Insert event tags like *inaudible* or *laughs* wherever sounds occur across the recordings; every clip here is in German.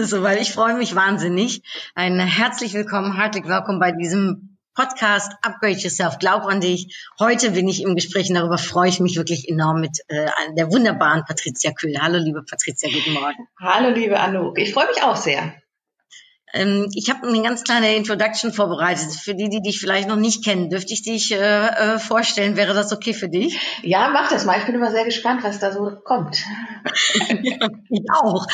Es so, weil Ich freue mich wahnsinnig. Ein herzlich willkommen, herzlich willkommen bei diesem Podcast Upgrade Yourself. Glaub an dich. Heute bin ich im Gespräch und darüber freue ich mich wirklich enorm mit äh, der wunderbaren Patricia Kühl. Hallo, liebe Patricia, guten Morgen. Hallo, liebe Anouk. Ich freue mich auch sehr. Ähm, ich habe eine ganz kleine Introduction vorbereitet. Für die, die dich vielleicht noch nicht kennen, dürfte ich dich äh, äh, vorstellen. Wäre das okay für dich? Ja, mach das mal. Ich bin immer sehr gespannt, was da so kommt. *laughs* ja, ich auch.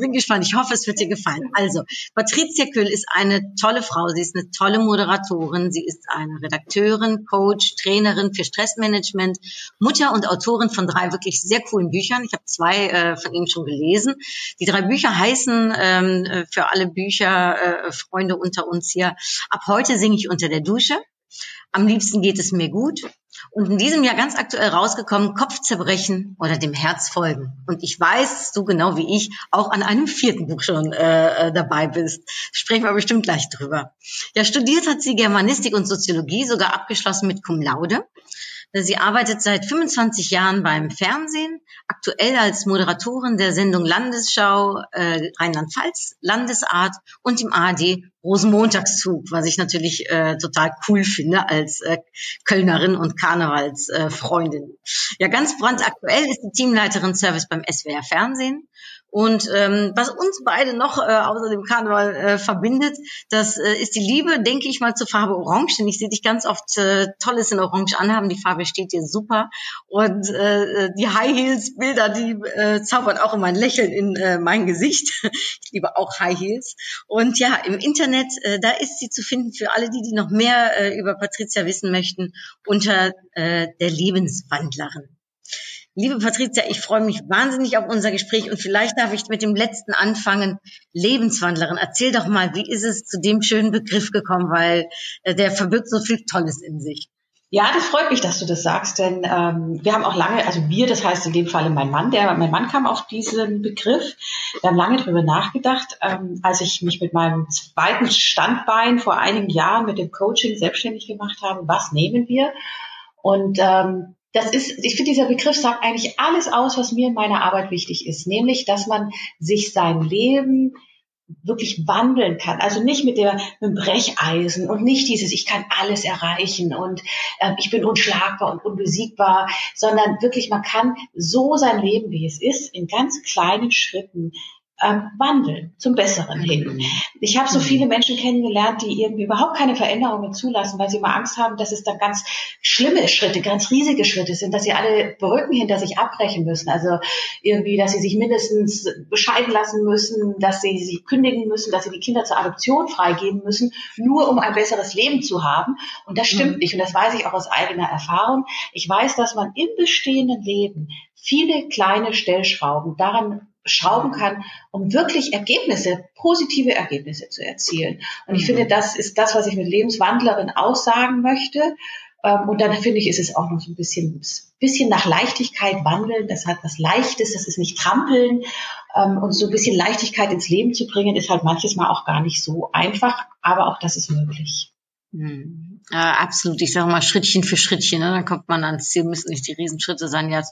bin gespannt. Ich hoffe, es wird dir gefallen. Also, Patricia Kühl ist eine tolle Frau. Sie ist eine tolle Moderatorin. Sie ist eine Redakteurin, Coach, Trainerin für Stressmanagement, Mutter und Autorin von drei wirklich sehr coolen Büchern. Ich habe zwei äh, von ihnen schon gelesen. Die drei Bücher heißen ähm, äh, für alle Bücher, äh, Freunde unter uns hier. Ab heute singe ich unter der Dusche. Am liebsten geht es mir gut. Und in diesem Jahr ganz aktuell rausgekommen, Kopfzerbrechen oder dem Herz folgen. Und ich weiß, du genau wie ich auch an einem vierten Buch schon äh, äh dabei bist. Sprechen wir bestimmt gleich drüber. Ja, studiert hat sie Germanistik und Soziologie, sogar abgeschlossen mit Cum Laude. Sie arbeitet seit 25 Jahren beim Fernsehen, aktuell als Moderatorin der Sendung Landesschau äh, Rheinland-Pfalz, Landesart und im ARD Rosenmontagszug, was ich natürlich äh, total cool finde als äh, Kölnerin und Karnevalsfreundin. Äh, ja, ganz brandaktuell ist die Teamleiterin Service beim SWR Fernsehen und ähm, was uns beide noch äh, außer dem Karneval äh, verbindet, das äh, ist die Liebe, denke ich mal, zur Farbe Orange. Denn ich sehe dich ganz oft äh, Tolles in Orange anhaben. Die Farbe steht dir super. Und äh, die High Heels Bilder, die äh, zaubern auch immer ein Lächeln in äh, mein Gesicht. *laughs* ich liebe auch High Heels. Und ja, im Internet, äh, da ist sie zu finden für alle, die, die noch mehr äh, über Patricia wissen möchten, unter äh, der Lebenswandlerin. Liebe Patricia, ich freue mich wahnsinnig auf unser Gespräch und vielleicht darf ich mit dem letzten anfangen. Lebenswandlerin, erzähl doch mal, wie ist es zu dem schönen Begriff gekommen, weil äh, der verbirgt so viel Tolles in sich. Ja, das freut mich, dass du das sagst, denn ähm, wir haben auch lange, also wir, das heißt in dem Falle mein Mann, der, mein Mann kam auf diesen Begriff. Wir haben lange drüber nachgedacht, ähm, als ich mich mit meinem zweiten Standbein vor einigen Jahren mit dem Coaching selbstständig gemacht habe. Was nehmen wir? Und ähm, das ist, ich finde, dieser Begriff sagt eigentlich alles aus, was mir in meiner Arbeit wichtig ist, nämlich, dass man sich sein Leben wirklich wandeln kann. Also nicht mit, der, mit dem Brecheisen und nicht dieses, ich kann alles erreichen und äh, ich bin unschlagbar und unbesiegbar, sondern wirklich, man kann so sein Leben, wie es ist, in ganz kleinen Schritten ähm, wandeln zum Besseren hin. Ich habe so viele Menschen kennengelernt, die irgendwie überhaupt keine Veränderungen zulassen, weil sie immer Angst haben, dass es da ganz schlimme Schritte, ganz riesige Schritte sind, dass sie alle Brücken hinter sich abbrechen müssen. Also irgendwie, dass sie sich mindestens bescheiden lassen müssen, dass sie sie kündigen müssen, dass sie die Kinder zur Adoption freigeben müssen, nur um ein besseres Leben zu haben. Und das stimmt mhm. nicht. Und das weiß ich auch aus eigener Erfahrung. Ich weiß, dass man im bestehenden Leben viele kleine Stellschrauben daran schrauben kann, um wirklich Ergebnisse, positive Ergebnisse zu erzielen. Und ich mhm. finde, das ist das, was ich mit Lebenswandlerin aussagen möchte. Ähm, und dann finde ich, ist es auch noch so ein bisschen, bisschen nach Leichtigkeit wandeln. Das hat was Leichtes, das ist nicht trampeln. Ähm, und so ein bisschen Leichtigkeit ins Leben zu bringen, ist halt manches Mal auch gar nicht so einfach. Aber auch das ist möglich. Hm. Äh, absolut. Ich sage mal Schrittchen für Schrittchen. Ne? Dann kommt man ans Ziel, müssen nicht die Riesenschritte sein. Ja,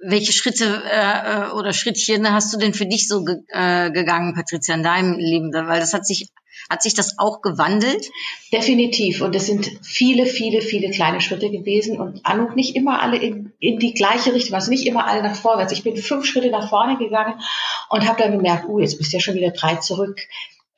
welche Schritte äh, oder Schrittchen hast du denn für dich so ge äh, gegangen, Patricia, in deinem Leben? Weil das hat sich hat sich das auch gewandelt? Definitiv. Und es sind viele, viele, viele kleine Schritte gewesen und Anuk nicht immer alle in, in die gleiche Richtung, also nicht immer alle nach vorwärts. Ich bin fünf Schritte nach vorne gegangen und habe dann gemerkt, uh, jetzt bist du ja schon wieder drei zurück.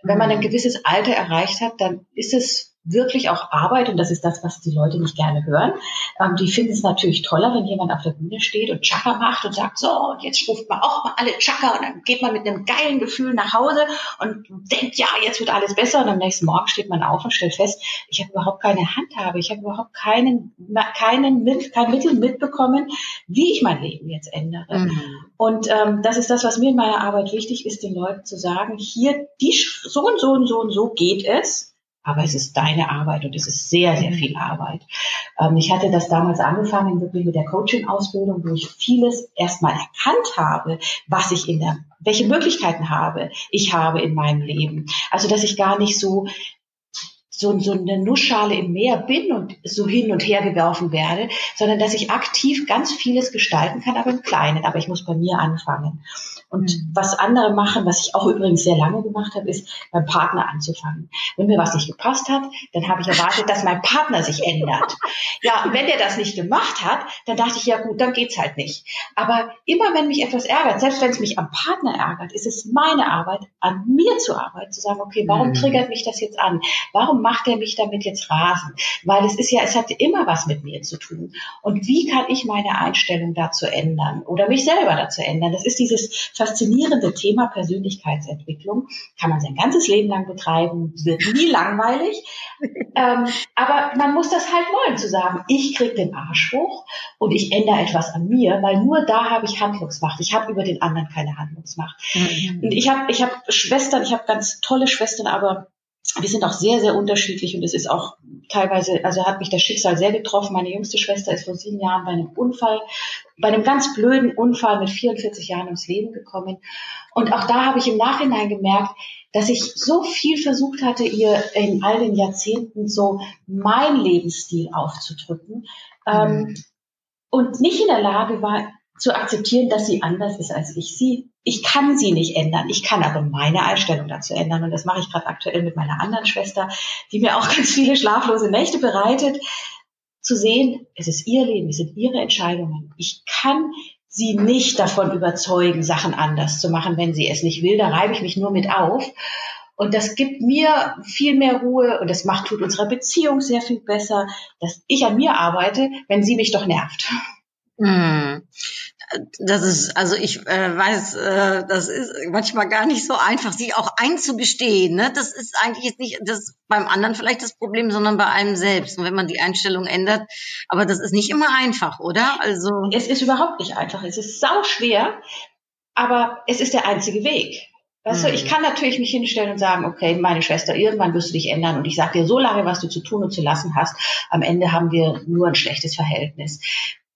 Wenn man ein gewisses Alter erreicht hat, dann ist es wirklich auch Arbeit und das ist das, was die Leute nicht gerne hören. Ähm, die finden es natürlich toller, wenn jemand auf der Bühne steht und Chaka macht und sagt, so, und jetzt ruft man auch mal alle Chaka und dann geht man mit einem geilen Gefühl nach Hause und denkt, ja, jetzt wird alles besser und am nächsten Morgen steht man auf und stellt fest, ich habe überhaupt keine Handhabe, ich habe überhaupt keinen, keinen kein Mittel mitbekommen, wie ich mein Leben jetzt ändere. Mhm. Und ähm, das ist das, was mir in meiner Arbeit wichtig ist, den Leuten zu sagen, hier, die, so und so und so und so geht es aber es ist deine Arbeit und es ist sehr, sehr viel Arbeit. Ähm, ich hatte das damals angefangen wirklich mit der Coaching-Ausbildung, wo ich vieles erstmal erkannt habe, was ich in der, welche Möglichkeiten habe ich habe in meinem Leben. Also, dass ich gar nicht so so, so eine Nussschale im Meer bin und so hin und her geworfen werde, sondern dass ich aktiv ganz vieles gestalten kann, aber im Kleinen. Aber ich muss bei mir anfangen. Und mhm. was andere machen, was ich auch übrigens sehr lange gemacht habe, ist beim Partner anzufangen. Wenn mir was nicht gepasst hat, dann habe ich erwartet, dass mein Partner sich ändert. Ja, wenn der das nicht gemacht hat, dann dachte ich, ja gut, dann geht's halt nicht. Aber immer wenn mich etwas ärgert, selbst wenn es mich am Partner ärgert, ist es meine Arbeit, an mir zu arbeiten, zu sagen, okay, warum mhm. triggert mich das jetzt an? Warum macht er mich damit jetzt rasend? Weil es ist ja, es hat immer was mit mir zu tun. Und wie kann ich meine Einstellung dazu ändern oder mich selber dazu ändern? Das ist dieses faszinierende Thema Persönlichkeitsentwicklung. Kann man sein ganzes Leben lang betreiben, wird nie *laughs* langweilig. ähm, aber man muss das halt wollen, zu sagen, ich krieg den Arsch hoch und ich ändere etwas an mir, weil nur da habe ich Handlungsmacht. Ich habe über den anderen keine Handlungsmacht. Mhm. Und ich habe ich hab Schwestern, ich habe ganz tolle Schwestern, aber wir sind auch sehr, sehr unterschiedlich und es ist auch teilweise, also hat mich das Schicksal sehr getroffen. Meine jüngste Schwester ist vor sieben Jahren bei einem Unfall, bei einem ganz blöden Unfall mit 44 Jahren ums Leben gekommen. Und auch da habe ich im Nachhinein gemerkt, dass ich so viel versucht hatte, ihr in all den Jahrzehnten so mein Lebensstil aufzudrücken ähm, mhm. und nicht in der Lage war, zu akzeptieren, dass sie anders ist als ich. Sie, ich kann sie nicht ändern. Ich kann aber meine Einstellung dazu ändern. Und das mache ich gerade aktuell mit meiner anderen Schwester, die mir auch *laughs* ganz viele schlaflose Nächte bereitet, zu sehen, es ist ihr Leben, es sind ihre Entscheidungen. Ich kann sie nicht davon überzeugen, Sachen anders zu machen, wenn sie es nicht will. Da reibe ich mich nur mit auf. Und das gibt mir viel mehr Ruhe und das macht, tut unserer Beziehung sehr viel besser, dass ich an mir arbeite, wenn sie mich doch nervt. Hm. Das ist, also ich äh, weiß, äh, das ist manchmal gar nicht so einfach, sich auch einzugestehen. Ne? Das ist eigentlich jetzt nicht das beim anderen vielleicht das Problem, sondern bei einem selbst. Und wenn man die Einstellung ändert, aber das ist nicht immer einfach, oder? Also es ist überhaupt nicht einfach. Es ist sau schwer, aber es ist der einzige Weg. Weißt hm. du, ich kann natürlich mich hinstellen und sagen, okay, meine Schwester, irgendwann wirst du dich ändern und ich sage dir so lange, was du zu tun und zu lassen hast. Am Ende haben wir nur ein schlechtes Verhältnis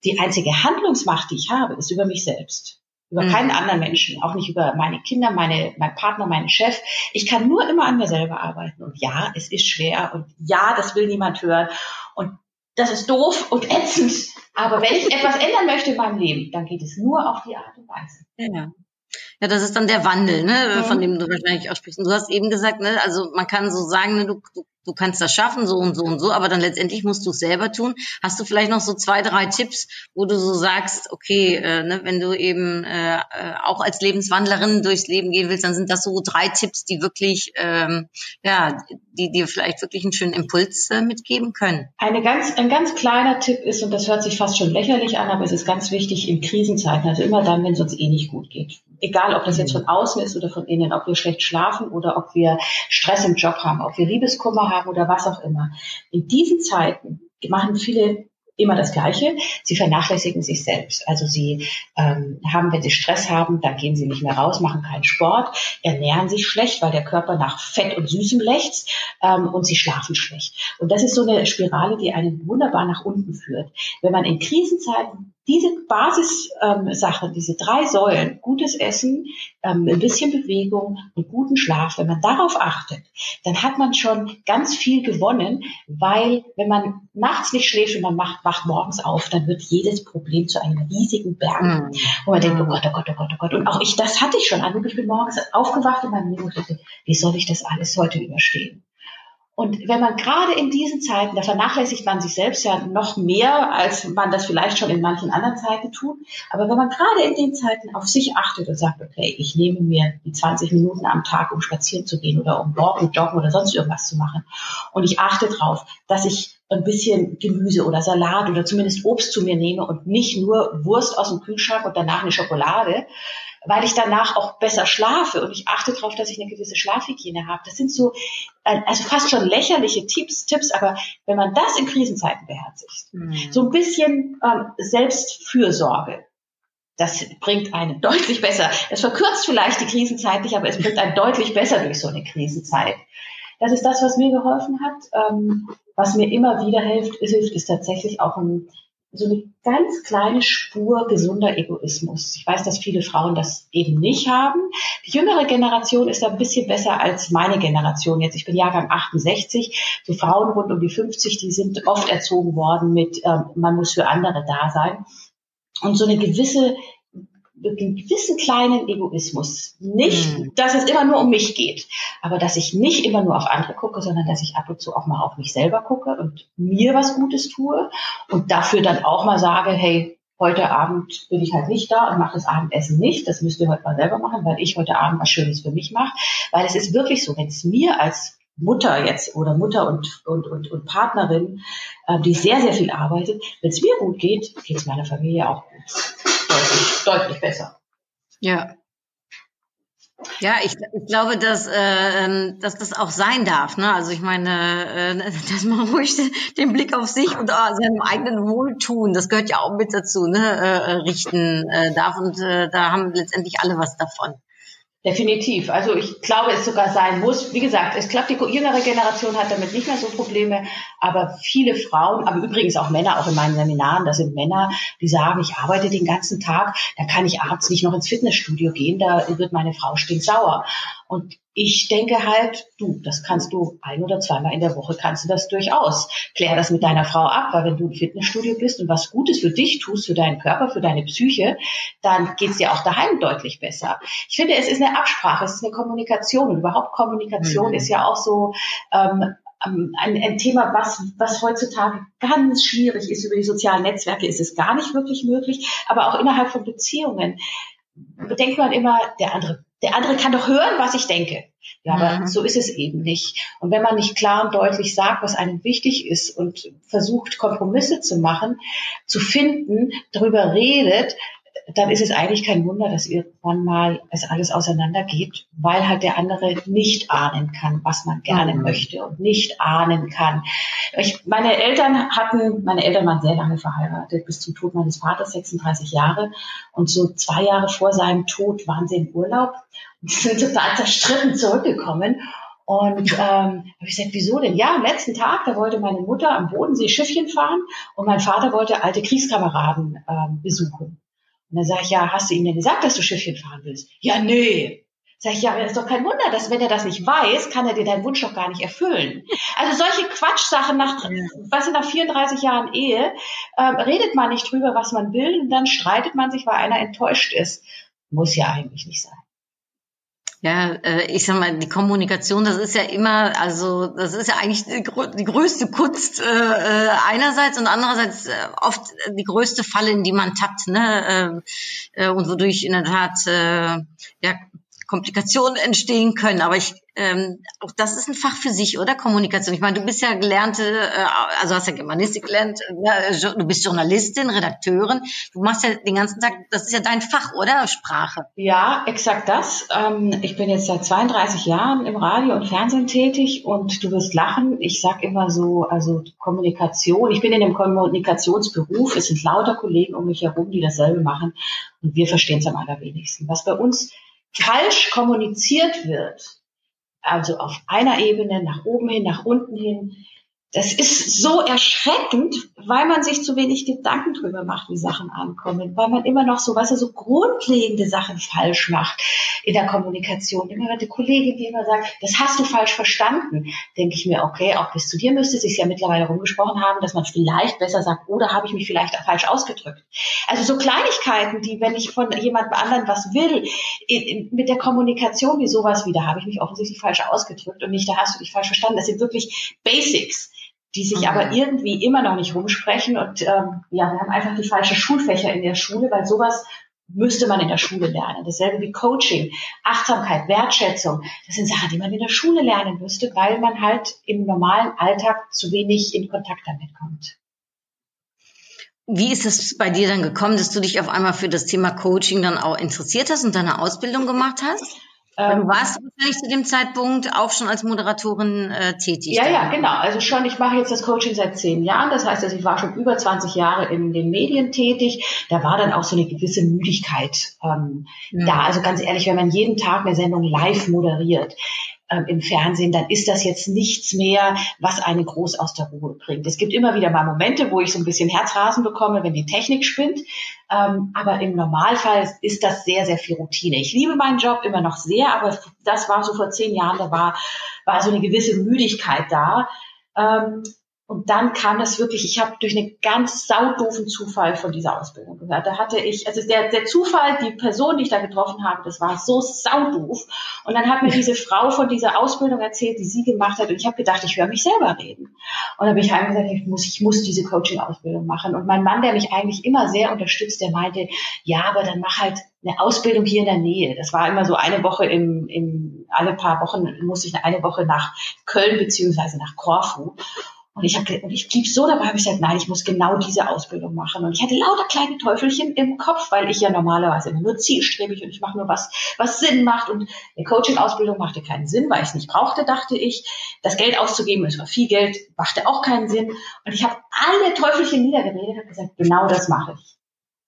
die einzige Handlungsmacht, die ich habe, ist über mich selbst. Über mhm. keinen anderen Menschen, auch nicht über meine Kinder, meine, mein Partner, meinen Chef. Ich kann nur immer an mir selber arbeiten. Und ja, es ist schwer und ja, das will niemand hören. Und das ist doof und ätzend. Aber wenn ich etwas ändern möchte in meinem Leben, dann geht es nur auf die Art und Weise. Ja. Ja, das ist dann der Wandel, ne, von dem du wahrscheinlich auch sprichst. Und du hast eben gesagt, ne, also man kann so sagen, ne, du, du du kannst das schaffen, so und so und so, aber dann letztendlich musst du es selber tun. Hast du vielleicht noch so zwei, drei Tipps, wo du so sagst, okay, äh, ne, wenn du eben äh, auch als Lebenswandlerin durchs Leben gehen willst, dann sind das so drei Tipps, die wirklich, ähm, ja, die dir vielleicht wirklich einen schönen Impuls äh, mitgeben können. Eine ganz, ein ganz kleiner Tipp ist, und das hört sich fast schon lächerlich an, aber es ist ganz wichtig in Krisenzeiten, also immer dann, wenn es uns eh nicht gut geht. Egal, ob das jetzt von außen ist oder von innen, ob wir schlecht schlafen oder ob wir Stress im Job haben, ob wir Liebeskummer haben, haben oder was auch immer. In diesen Zeiten machen viele immer das Gleiche. Sie vernachlässigen sich selbst. Also sie ähm, haben, wenn sie Stress haben, dann gehen sie nicht mehr raus, machen keinen Sport, ernähren sich schlecht, weil der Körper nach Fett und Süßem lechzt ähm, und sie schlafen schlecht. Und das ist so eine Spirale, die einen wunderbar nach unten führt. Wenn man in Krisenzeiten diese Basissachen, ähm, diese drei Säulen, gutes Essen, ähm, ein bisschen Bewegung und guten Schlaf, wenn man darauf achtet, dann hat man schon ganz viel gewonnen, weil wenn man nachts nicht schläft und man macht, wacht morgens auf, dann wird jedes Problem zu einem riesigen Berg. Mhm. Und man denkt, oh Gott, oh Gott, oh Gott, oh Gott. Und auch ich, das hatte ich schon. Also ich bin morgens aufgewacht in meinem Leben und dachte, wie soll ich das alles heute überstehen? Und wenn man gerade in diesen Zeiten, da vernachlässigt man sich selbst ja noch mehr, als man das vielleicht schon in manchen anderen Zeiten tut. Aber wenn man gerade in den Zeiten auf sich achtet und sagt, okay, ich nehme mir die 20 Minuten am Tag, um spazieren zu gehen oder um walken, joggen oder sonst irgendwas zu machen. Und ich achte darauf, dass ich ein bisschen Gemüse oder Salat oder zumindest Obst zu mir nehme und nicht nur Wurst aus dem Kühlschrank und danach eine Schokolade, weil ich danach auch besser schlafe und ich achte darauf, dass ich eine gewisse Schlafhygiene habe. Das sind so, äh, also fast schon lächerliche Tipps, Tipps, aber wenn man das in Krisenzeiten beherzigt, mhm. so ein bisschen ähm, Selbstfürsorge, das bringt einen deutlich besser. Es verkürzt vielleicht die Krisenzeit nicht, aber es bringt einen deutlich besser durch so eine Krisenzeit. Das ist das, was mir geholfen hat. Ähm, was mir immer wieder hilft, ist, ist tatsächlich auch ein so eine ganz kleine Spur gesunder Egoismus. Ich weiß, dass viele Frauen das eben nicht haben. Die jüngere Generation ist da ein bisschen besser als meine Generation jetzt. Ich bin Jahrgang 68. So Frauen rund um die 50, die sind oft erzogen worden mit, äh, man muss für andere da sein. Und so eine gewisse einen gewissen kleinen Egoismus. Nicht, mhm. dass es immer nur um mich geht, aber dass ich nicht immer nur auf andere gucke, sondern dass ich ab und zu auch mal auf mich selber gucke und mir was Gutes tue und dafür dann auch mal sage, hey, heute Abend bin ich halt nicht da und mache das Abendessen nicht. Das müsst ihr heute mal selber machen, weil ich heute Abend was Schönes für mich mache. Weil es ist wirklich so, wenn es mir als Mutter jetzt oder Mutter und, und, und, und Partnerin, äh, die sehr, sehr viel arbeitet, wenn es mir gut geht, geht es meiner Familie auch gut deutlich, deutlich besser. Ja. Ja, ich, ich glaube, dass, äh, ähm, dass das auch sein darf. Ne? Also ich meine, äh, *laughs* dass man ruhig den Blick auf sich und uh, seinem eigenen Wohltun, das gehört ja auch mit dazu, ne? äh, richten äh, darf. Und äh, da haben letztendlich alle was davon. Definitiv. Also ich glaube, es sogar sein muss. Wie gesagt, ich glaube, die jüngere Generation hat damit nicht mehr so Probleme, aber viele Frauen, aber übrigens auch Männer, auch in meinen Seminaren, da sind Männer, die sagen, ich arbeite den ganzen Tag, da kann ich abends nicht noch ins Fitnessstudio gehen, da wird meine Frau stinksauer. Und ich denke halt, du, das kannst du ein oder zweimal in der Woche kannst du das durchaus. Klär das mit deiner Frau ab, weil wenn du im Fitnessstudio bist und was Gutes für dich tust, für deinen Körper, für deine Psyche, dann geht's dir auch daheim deutlich besser. Ich finde, es ist eine Absprache, es ist eine Kommunikation und überhaupt Kommunikation mhm. ist ja auch so ähm, ähm ein, ein Thema, was, was heutzutage ganz schwierig ist. Über die sozialen Netzwerke ist es gar nicht wirklich möglich, aber auch innerhalb von Beziehungen bedenkt man immer, der andere der andere kann doch hören, was ich denke. Ja, aber mhm. so ist es eben nicht. Und wenn man nicht klar und deutlich sagt, was einem wichtig ist und versucht, Kompromisse zu machen, zu finden, darüber redet, dann ist es eigentlich kein Wunder, dass irgendwann mal es alles auseinandergeht, weil halt der andere nicht ahnen kann, was man gerne mhm. möchte und nicht ahnen kann. Ich, meine Eltern hatten, meine Eltern waren sehr lange verheiratet, bis zum Tod meines Vaters, 36 Jahre. Und so zwei Jahre vor seinem Tod waren sie im Urlaub und *laughs* sind total zerstritten zurückgekommen. Und *laughs* ähm, habe ich gesagt, wieso denn? Ja, am letzten Tag, da wollte meine Mutter am Bodensee Schiffchen fahren und mein Vater wollte alte Kriegskameraden ähm, besuchen. Und dann sage ich, ja, hast du ihm denn gesagt, dass du Schiffchen fahren willst? Ja, nee. Sag ich, ja, das ist doch kein Wunder, dass wenn er das nicht weiß, kann er dir deinen Wunsch doch gar nicht erfüllen. Also solche Quatschsachen nach, was sind nach 34 Jahren Ehe, ähm, redet man nicht drüber, was man will, und dann streitet man sich, weil einer enttäuscht ist. Muss ja eigentlich nicht sein. Ja, äh, ich sag mal, die Kommunikation, das ist ja immer, also das ist ja eigentlich die, größte Kunst äh, äh, einerseits und andererseits äh, oft die größte Falle, in die man tappt, ne? Äh, äh, und wodurch in der Tat äh, ja Komplikationen entstehen können. Aber ich, ähm, auch das ist ein Fach für sich, oder? Kommunikation. Ich meine, du bist ja gelernte, äh, also hast ja Germanistik gelernt, äh, du bist Journalistin, Redakteurin. Du machst ja den ganzen Tag, das ist ja dein Fach, oder? Sprache. Ja, exakt das. Ähm, ich bin jetzt seit 32 Jahren im Radio und Fernsehen tätig und du wirst lachen. Ich sag immer so, also Kommunikation. Ich bin in dem Kommunikationsberuf. Es sind lauter Kollegen um mich herum, die dasselbe machen und wir verstehen es am allerwenigsten. Was bei uns falsch kommuniziert wird, also auf einer Ebene, nach oben hin, nach unten hin, das ist so erschreckend, weil man sich zu wenig Gedanken drüber macht, wie Sachen ankommen, weil man immer noch so, was er so grundlegende Sachen falsch macht in der Kommunikation. Immer die Kollegin, die immer sagt, das hast du falsch verstanden, denke ich mir, okay, auch bis zu dir müsste es sich ja mittlerweile rumgesprochen haben, dass man vielleicht besser sagt, oder habe ich mich vielleicht auch falsch ausgedrückt. Also so Kleinigkeiten, die, wenn ich von jemandem anderen was will, in, in, mit der Kommunikation wie sowas wieder, habe ich mich offensichtlich falsch ausgedrückt und nicht, da hast du dich falsch verstanden. Das sind wirklich Basics die sich mhm. aber irgendwie immer noch nicht rumsprechen. Und ähm, ja, wir haben einfach die falschen Schulfächer in der Schule, weil sowas müsste man in der Schule lernen. Dasselbe wie Coaching, Achtsamkeit, Wertschätzung. Das sind Sachen, die man in der Schule lernen müsste, weil man halt im normalen Alltag zu wenig in Kontakt damit kommt. Wie ist es bei dir dann gekommen, dass du dich auf einmal für das Thema Coaching dann auch interessiert hast und deine Ausbildung gemacht hast? Ähm, du warst wahrscheinlich zu dem Zeitpunkt auch schon als Moderatorin äh, tätig. Ja, dann. ja, genau. Also schon, ich mache jetzt das Coaching seit zehn Jahren. Das heißt, also ich war schon über 20 Jahre in den Medien tätig. Da war dann auch so eine gewisse Müdigkeit ähm, ja. da. Also ganz ehrlich, wenn man jeden Tag eine Sendung live moderiert, ähm, im Fernsehen, dann ist das jetzt nichts mehr, was einen groß aus der Ruhe bringt. Es gibt immer wieder mal Momente, wo ich so ein bisschen Herzrasen bekomme, wenn die Technik spinnt. Ähm, aber im Normalfall ist das sehr, sehr viel Routine. Ich liebe meinen Job immer noch sehr, aber das war so vor zehn Jahren, da war, war so eine gewisse Müdigkeit da. Ähm, und dann kam das wirklich, ich habe durch einen ganz saudoofen Zufall von dieser Ausbildung gehört. Da hatte ich, also der, der Zufall, die Person, die ich da getroffen habe, das war so saudoof. Und dann hat mir diese Frau von dieser Ausbildung erzählt, die sie gemacht hat. Und ich habe gedacht, ich höre mich selber reden. Und dann bin ich gesagt, ich muss, ich muss diese Coaching-Ausbildung machen. Und mein Mann, der mich eigentlich immer sehr unterstützt, der meinte, ja, aber dann mach halt eine Ausbildung hier in der Nähe. Das war immer so eine Woche im, im alle paar Wochen musste ich eine Woche nach Köln beziehungsweise nach Korfu. Und ich habe, und ich blieb so dabei, habe ich gesagt, nein, ich muss genau diese Ausbildung machen. Und ich hatte lauter kleine Teufelchen im Kopf, weil ich ja normalerweise nur zielstrebig und ich mache nur was, was Sinn macht. Und eine Coaching-Ausbildung machte keinen Sinn, weil ich es nicht brauchte, dachte ich. Das Geld auszugeben, es war viel Geld, machte auch keinen Sinn. Und ich habe alle Teufelchen niedergeredet und gesagt, genau das mache ich.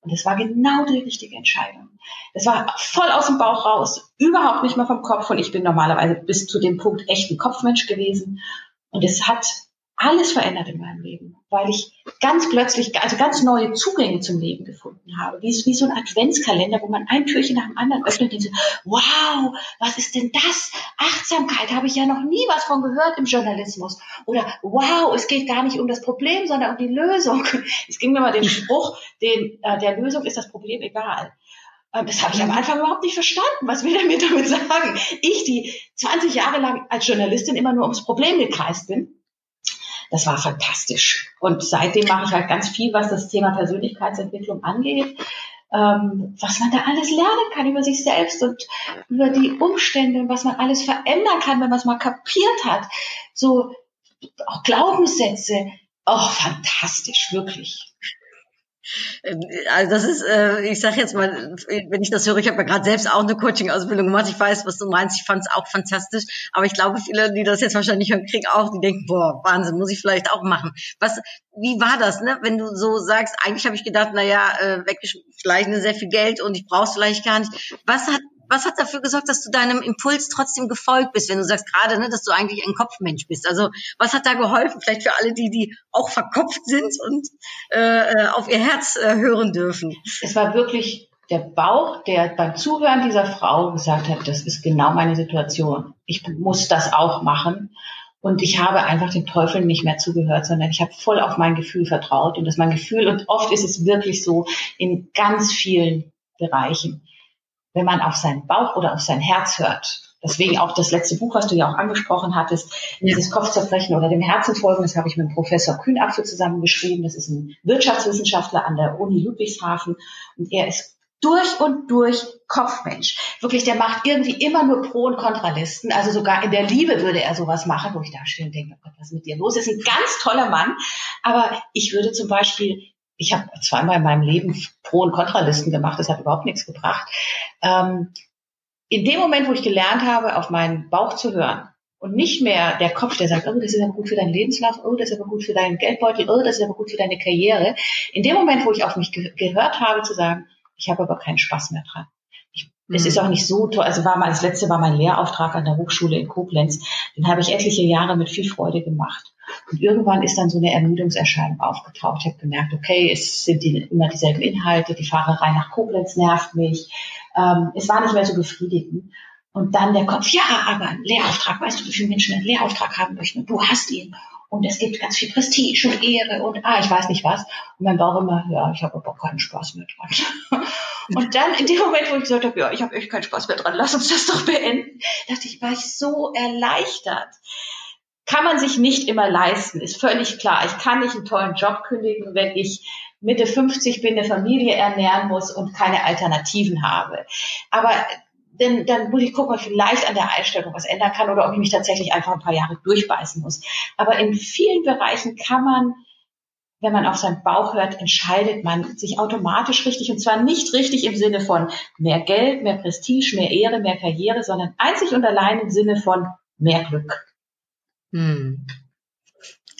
Und das war genau die richtige Entscheidung. Das war voll aus dem Bauch raus, überhaupt nicht mehr vom Kopf. Und ich bin normalerweise bis zu dem Punkt echt ein Kopfmensch gewesen. Und es hat alles verändert in meinem Leben, weil ich ganz plötzlich, also ganz neue Zugänge zum Leben gefunden habe. Wie, wie so ein Adventskalender, wo man ein Türchen nach dem anderen öffnet und denkt, wow, was ist denn das? Achtsamkeit, habe ich ja noch nie was von gehört im Journalismus. Oder wow, es geht gar nicht um das Problem, sondern um die Lösung. *laughs* Es ging mir mal den Spruch, den, äh, der Lösung ist das Problem egal. Ähm, das habe ich am Anfang überhaupt nicht verstanden. Was will er mir damit sagen? Ich, die 20 Jahre lang als Journalistin immer nur ums Problem gekreist bin, das war fantastisch. Und seitdem mache ich halt ganz viel, was das Thema Persönlichkeitsentwicklung angeht. Ähm, was man da alles lernen kann über sich selbst und über die Umstände und was man alles verändern kann, wenn man es mal kapiert hat. So auch Glaubenssätze. Oh, fantastisch, wirklich. Also das ist, äh, ich sage jetzt mal, wenn ich das höre, ich habe ja gerade selbst auch eine Coaching-Ausbildung gemacht. Ich weiß, was du meinst. Ich fand es auch fantastisch. Aber ich glaube, viele, die das jetzt wahrscheinlich hören, kriegen auch, die denken, boah, Wahnsinn, muss ich vielleicht auch machen. Was, wie war das, ne? Wenn du so sagst, eigentlich habe ich gedacht, na ja, äh, weggeschleichen sehr viel Geld und ich brauch's vielleicht gar nicht. Was hat was hat dafür gesorgt, dass du deinem Impuls trotzdem gefolgt bist, wenn du sagst gerade, ne, dass du eigentlich ein Kopfmensch bist? Also was hat da geholfen? Vielleicht für alle, die, die auch verkopft sind und äh, äh, auf ihr Herz äh, hören dürfen. Es war wirklich der Bauch, der beim Zuhören dieser Frau gesagt hat, das ist genau meine Situation. Ich muss das auch machen. Und ich habe einfach den Teufel nicht mehr zugehört, sondern ich habe voll auf mein Gefühl vertraut. Und das mein Gefühl, und oft ist es wirklich so in ganz vielen Bereichen wenn man auf seinen Bauch oder auf sein Herz hört. Deswegen auch das letzte Buch, was du ja auch angesprochen hattest, dieses Kopfzerbrechen oder dem Herzen folgen, das habe ich mit Professor Kühnapfel zusammen geschrieben. Das ist ein Wirtschaftswissenschaftler an der Uni Ludwigshafen und er ist durch und durch Kopfmensch. Wirklich, der macht irgendwie immer nur Pro- und Kontralisten. Also sogar in der Liebe würde er sowas machen, wo ich da stehe und denke, oh Gott, was ist mit dir los? Ist ein ganz toller Mann. Aber ich würde zum Beispiel ich habe zweimal in meinem Leben Pro- und Kontralisten gemacht, das hat überhaupt nichts gebracht. Ähm, in dem Moment, wo ich gelernt habe, auf meinen Bauch zu hören und nicht mehr der Kopf, der sagt, oh, das ist aber gut für deinen Lebenslauf, oh, das ist aber gut für deinen Geldbeutel, oh, das ist aber gut für deine Karriere. In dem Moment, wo ich auf mich ge gehört habe, zu sagen, ich habe aber keinen Spaß mehr dran. Ich, mhm. Es ist auch nicht so toll. Also war mal, das letzte war mein Lehrauftrag an der Hochschule in Koblenz. Den habe ich etliche Jahre mit viel Freude gemacht. Und irgendwann ist dann so eine Ermüdungserscheinung aufgetaucht. Ich habe gemerkt, okay, es sind die, immer dieselben Inhalte, die Fahrerei nach Koblenz nervt mich. Ähm, es war nicht mehr so befriedigend. Und dann der Kopf, ja, aber ein Lehrauftrag, weißt du, wie viele Menschen einen Lehrauftrag haben möchten? Und du hast ihn. Und es gibt ganz viel Prestige und Ehre und ah, ich weiß nicht was. Und mein Bauch immer, ja, ich habe aber keinen Spaß mehr dran. *laughs* Und dann in dem Moment, wo ich gesagt habe, ja, ich habe echt keinen Spaß mehr dran, lass uns das doch beenden, dachte ich, war ich so erleichtert. Kann man sich nicht immer leisten, ist völlig klar. Ich kann nicht einen tollen Job kündigen, wenn ich Mitte 50 bin, eine Familie ernähren muss und keine Alternativen habe. Aber denn dann muss ich gucken, ob ich vielleicht an der Einstellung was ändern kann oder ob ich mich tatsächlich einfach ein paar Jahre durchbeißen muss. Aber in vielen Bereichen kann man, wenn man auf seinen Bauch hört, entscheidet man sich automatisch richtig. Und zwar nicht richtig im Sinne von mehr Geld, mehr Prestige, mehr Ehre, mehr Karriere, sondern einzig und allein im Sinne von mehr Glück. Hm.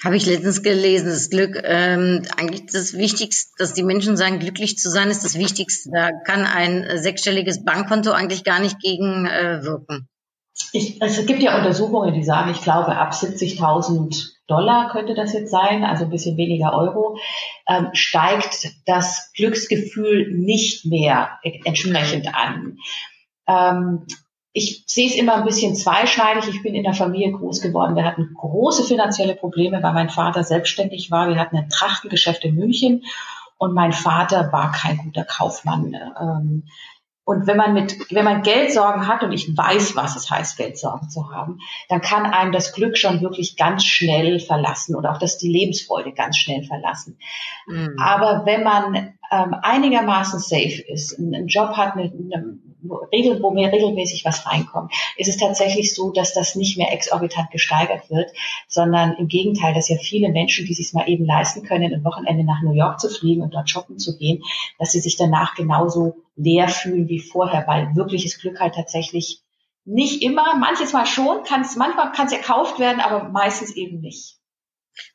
Habe ich letztens gelesen, das Glück, ähm, eigentlich das Wichtigste, dass die Menschen sagen, glücklich zu sein ist das Wichtigste. Da kann ein sechsstelliges Bankkonto eigentlich gar nicht gegen äh, wirken. Ich, es gibt ja Untersuchungen, die sagen, ich glaube, ab 70.000 Dollar könnte das jetzt sein, also ein bisschen weniger Euro, ähm, steigt das Glücksgefühl nicht mehr entsprechend an. Ähm, ich sehe es immer ein bisschen zweischneidig. Ich bin in der Familie groß geworden. Wir hatten große finanzielle Probleme, weil mein Vater selbstständig war. Wir hatten ein Trachtengeschäft in München und mein Vater war kein guter Kaufmann. Ähm, und wenn man mit, wenn man Geldsorgen hat, und ich weiß, was es heißt, Geldsorgen zu haben, dann kann einem das Glück schon wirklich ganz schnell verlassen oder auch das die Lebensfreude ganz schnell verlassen. Mhm. Aber wenn man ähm, einigermaßen safe ist, einen Job hat, eine, eine Regel, wo mir regelmäßig was reinkommt, ist es tatsächlich so, dass das nicht mehr exorbitant gesteigert wird, sondern im Gegenteil, dass ja viele Menschen, die sich mal eben leisten können, ein Wochenende nach New York zu fliegen und dort shoppen zu gehen, dass sie sich danach genauso leer fühlen wie vorher, weil wirkliches Glück halt tatsächlich nicht immer, manches Mal schon, kann es, manchmal kann es erkauft werden, aber meistens eben nicht.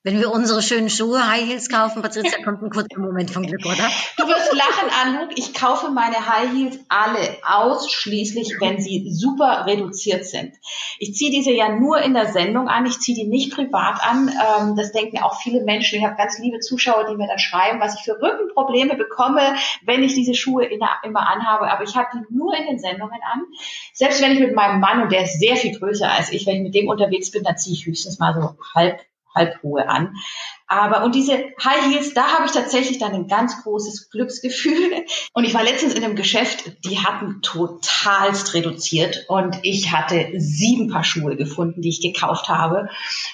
Wenn wir unsere schönen Schuhe, High Heels kaufen, Patricia, kommt ein kurzer Moment von Glück, oder? Du wirst lachen, Anuk. Ich kaufe meine High Heels alle ausschließlich, wenn sie super reduziert sind. Ich ziehe diese ja nur in der Sendung an. Ich ziehe die nicht privat an. Ähm, das denken auch viele Menschen. Ich habe ganz liebe Zuschauer, die mir dann schreiben, was ich für Rückenprobleme bekomme, wenn ich diese Schuhe immer anhabe. Aber ich habe die nur in den Sendungen an. Selbst wenn ich mit meinem Mann, und der ist sehr viel größer als ich, wenn ich mit dem unterwegs bin, dann ziehe ich höchstens mal so halb Halbruhe an. Aber und diese High Heels, da habe ich tatsächlich dann ein ganz großes Glücksgefühl. *laughs* Und ich war letztens in einem Geschäft, die hatten totalst reduziert und ich hatte sieben Paar Schuhe gefunden, die ich gekauft habe.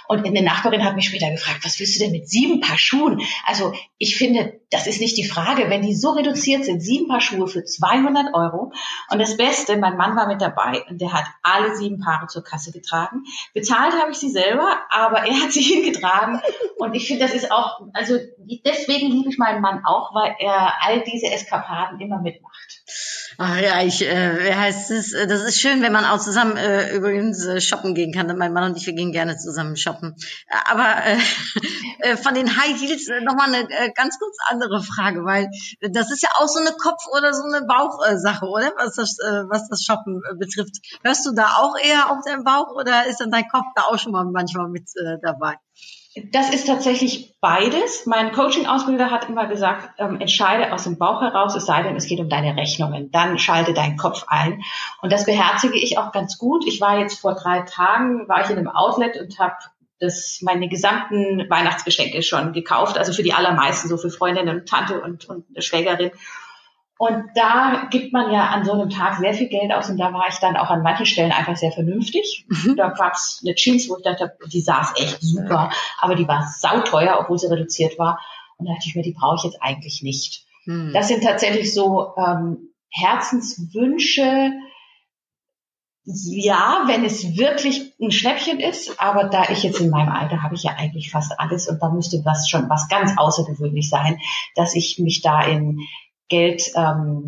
Und eine Nachbarin hat mich später gefragt, was willst du denn mit sieben Paar Schuhen? Also ich finde, das ist nicht die Frage, wenn die so reduziert sind, sieben Paar Schuhe für 200 Euro. Und das Beste, mein Mann war mit dabei und der hat alle sieben Paare zur Kasse getragen. Bezahlt habe ich sie selber, aber er hat sie *laughs* hingetragen. Und ich finde, das ist auch, also deswegen liebe ich meinen Mann auch, weil er all diese Eskapaden immer mitmacht. Ach ja, ich, äh, heißt es? Das ist schön, wenn man auch zusammen äh, übrigens äh, shoppen gehen kann. Mein Mann und ich, wir gehen gerne zusammen shoppen. Aber äh, *laughs* äh, von den High Heels äh, nochmal eine äh, ganz kurz andere Frage, weil das ist ja auch so eine Kopf- oder so eine Bauchsache, äh, oder? Was das, äh, was das Shoppen äh, betrifft. Hörst du da auch eher auf deinen Bauch oder ist dann dein Kopf da auch schon mal manchmal mit äh, dabei? Das ist tatsächlich beides. Mein Coaching-Ausbilder hat immer gesagt, ähm, entscheide aus dem Bauch heraus, es sei denn, es geht um deine Rechnungen. Dann schalte deinen Kopf ein. Und das beherzige ich auch ganz gut. Ich war jetzt vor drei Tagen, war ich in einem Outlet und habe das meine gesamten Weihnachtsgeschenke schon gekauft, also für die allermeisten, so für Freundinnen und Tante und, und Schwägerin. Und da gibt man ja an so einem Tag sehr viel Geld aus und da war ich dann auch an manchen Stellen einfach sehr vernünftig. Mhm. Da gab es eine Jeans, wo ich dachte, die saß echt super, aber die war sauteuer, obwohl sie reduziert war. Und da dachte ich mir, die brauche ich jetzt eigentlich nicht. Mhm. Das sind tatsächlich so ähm, Herzenswünsche, ja, wenn es wirklich ein Schnäppchen ist, aber da ich jetzt in meinem Alter habe ich ja eigentlich fast alles und da müsste was schon was ganz außergewöhnlich sein, dass ich mich da in Geld ähm,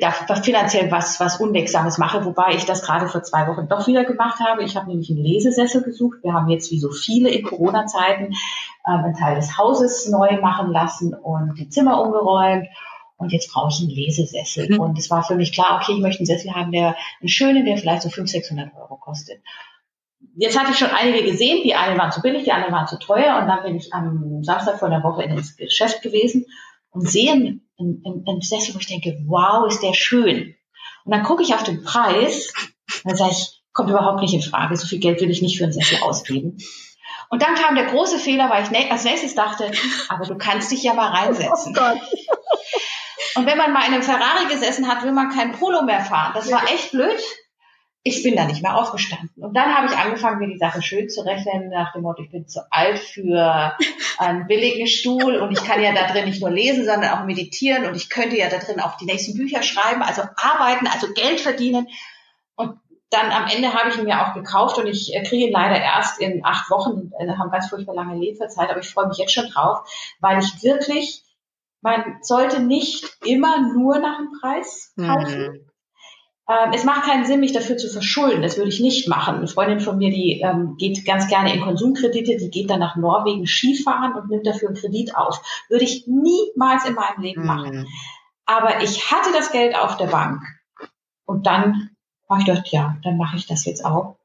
da finanziell was, was Unwegsames mache, wobei ich das gerade vor zwei Wochen doch wieder gemacht habe. Ich habe nämlich einen Lesesessel gesucht. Wir haben jetzt wie so viele in Corona-Zeiten ähm, einen Teil des Hauses neu machen lassen und die Zimmer umgeräumt. Und jetzt brauche ich einen Lesesessel. Mhm. Und es war für mich klar, okay, ich möchte einen Sessel haben, der einen schönen, der vielleicht so 500, 600 Euro kostet jetzt hatte ich schon einige gesehen, die einen waren zu billig, die anderen waren zu teuer und dann bin ich am Samstag vor der Woche ins Geschäft gewesen und sehe einen, einen, einen Sessel, wo ich denke, wow, ist der schön. Und dann gucke ich auf den Preis und dann sage ich, kommt überhaupt nicht in Frage, so viel Geld will ich nicht für einen Sessel ausgeben. Und dann kam der große Fehler, weil ich als nächstes dachte, aber du kannst dich ja mal reinsetzen. Oh und wenn man mal in einem Ferrari gesessen hat, will man kein Polo mehr fahren. Das war echt blöd ich bin da nicht mehr aufgestanden. Und dann habe ich angefangen, mir die Sache schön zu rechnen, nach dem Motto, ich bin zu alt für einen billigen Stuhl und ich kann ja da drin nicht nur lesen, sondern auch meditieren und ich könnte ja da drin auch die nächsten Bücher schreiben, also arbeiten, also Geld verdienen. Und dann am Ende habe ich ihn mir auch gekauft und ich äh, kriege ihn leider erst in acht Wochen, Wir äh, haben ganz furchtbar lange Lieferzeit, aber ich freue mich jetzt schon drauf, weil ich wirklich, man sollte nicht immer nur nach dem Preis kaufen. Mhm es macht keinen Sinn, mich dafür zu verschulden. Das würde ich nicht machen. Eine Freundin von mir, die ähm, geht ganz gerne in Konsumkredite, die geht dann nach Norwegen Skifahren und nimmt dafür einen Kredit auf. Würde ich niemals in meinem Leben machen. Mhm. Aber ich hatte das Geld auf der Bank. Und dann habe ich gedacht, ja, dann mache ich das jetzt auch.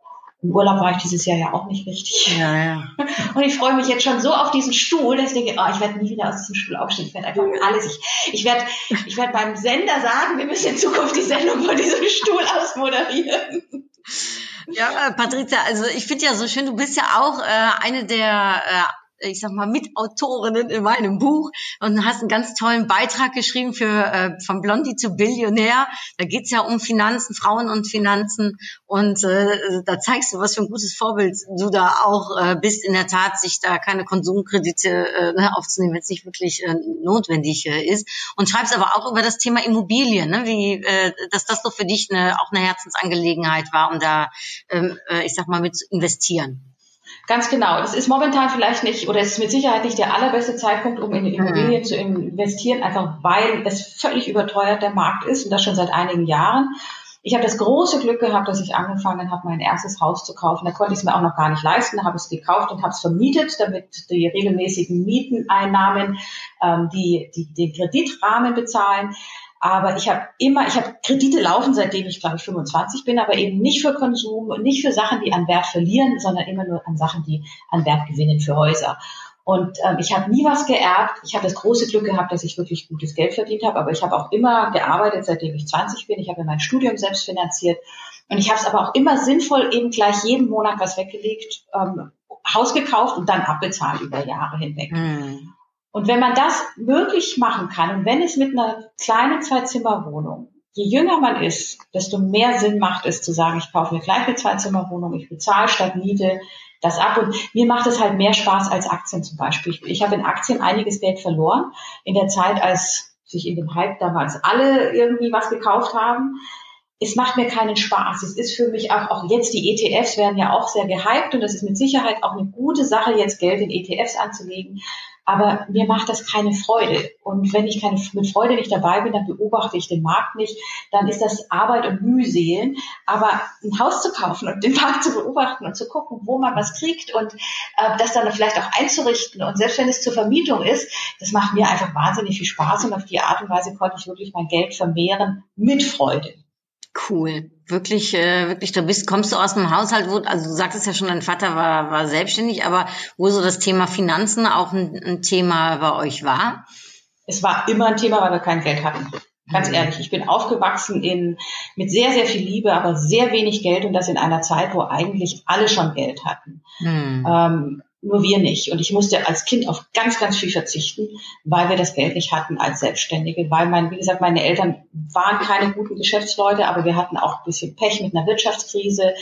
Im Urlaub war ich dieses Jahr ja auch nicht richtig. Ja, ja. *laughs* Und ich freue mich jetzt schon so auf diesen Stuhl, dass ich denke, oh, ich werde nie wieder aus diesem Stuhl aufstehen. Ich werde einfach alles. Ich, ich werde ich werd beim Sender sagen, wir müssen in Zukunft die Sendung von diesem Stuhl aus moderieren. Ja, Patricia, also ich finde ja so schön, du bist ja auch äh, eine der äh, ich sag mal, Mitautorinnen in meinem Buch und hast einen ganz tollen Beitrag geschrieben für äh, von Blondie zu Billionär. Da geht's ja um Finanzen, Frauen und Finanzen und äh, da zeigst du, was für ein gutes Vorbild du da auch äh, bist, in der Tat, sich da keine Konsumkredite äh, ne, aufzunehmen, wenn es nicht wirklich äh, notwendig äh, ist. Und schreibst aber auch über das Thema Immobilien, ne, wie äh, dass das doch für dich eine, auch eine Herzensangelegenheit war, um da, ähm, äh, ich sag mal, mit zu investieren. Ganz genau. Das ist momentan vielleicht nicht oder es ist mit Sicherheit nicht der allerbeste Zeitpunkt, um in Immobilien mhm. zu investieren, einfach weil es völlig überteuert der Markt ist und das schon seit einigen Jahren. Ich habe das große Glück gehabt, dass ich angefangen habe, mein erstes Haus zu kaufen. Da konnte ich es mir auch noch gar nicht leisten, habe es gekauft und habe es vermietet, damit die regelmäßigen Mieteneinnahmen ähm, die, die den Kreditrahmen bezahlen. Aber ich habe immer, ich habe Kredite laufen, seitdem ich glaube ich 25 bin, aber eben nicht für Konsum, nicht für Sachen, die an Wert verlieren, sondern immer nur an Sachen, die an Wert gewinnen für Häuser. Und ähm, ich habe nie was geerbt. Ich habe das große Glück gehabt, dass ich wirklich gutes Geld verdient habe. Aber ich habe auch immer gearbeitet, seitdem ich 20 bin. Ich habe mein Studium selbst finanziert. Und ich habe es aber auch immer sinnvoll eben gleich jeden Monat was weggelegt, ähm, Haus gekauft und dann abbezahlt über Jahre hinweg. Mhm. Und wenn man das möglich machen kann, und wenn es mit einer kleinen Zwei-Zimmer-Wohnung, je jünger man ist, desto mehr Sinn macht es zu sagen, ich kaufe mir gleich eine Zwei-Zimmer-Wohnung, ich bezahle statt Miete das ab. Und mir macht es halt mehr Spaß als Aktien zum Beispiel. Ich, ich habe in Aktien einiges Geld verloren in der Zeit, als sich in dem Hype damals alle irgendwie was gekauft haben es macht mir keinen Spaß. Es ist für mich auch, auch jetzt die ETFs werden ja auch sehr gehypt und das ist mit Sicherheit auch eine gute Sache, jetzt Geld in ETFs anzulegen. Aber mir macht das keine Freude. Und wenn ich keine, mit Freude nicht dabei bin, dann beobachte ich den Markt nicht. Dann ist das Arbeit und Mühsehen. Aber ein Haus zu kaufen und den Markt zu beobachten und zu gucken, wo man was kriegt und äh, das dann vielleicht auch einzurichten und selbst wenn es zur Vermietung ist, das macht mir einfach wahnsinnig viel Spaß und auf die Art und Weise konnte ich wirklich mein Geld vermehren mit Freude. Cool. Wirklich, äh, wirklich, du bist, kommst du aus einem Haushalt, wo, also du sagtest ja schon, dein Vater war, war selbstständig, aber wo so das Thema Finanzen auch ein, ein Thema bei euch war? Es war immer ein Thema, weil wir kein Geld hatten. Ganz mhm. ehrlich, ich bin aufgewachsen in, mit sehr, sehr viel Liebe, aber sehr wenig Geld und das in einer Zeit, wo eigentlich alle schon Geld hatten. Mhm. Ähm, nur wir nicht. Und ich musste als Kind auf ganz, ganz viel verzichten, weil wir das Geld nicht hatten als Selbstständige, weil mein, wie gesagt, meine Eltern waren keine guten Geschäftsleute, aber wir hatten auch ein bisschen Pech mit einer Wirtschaftskrise.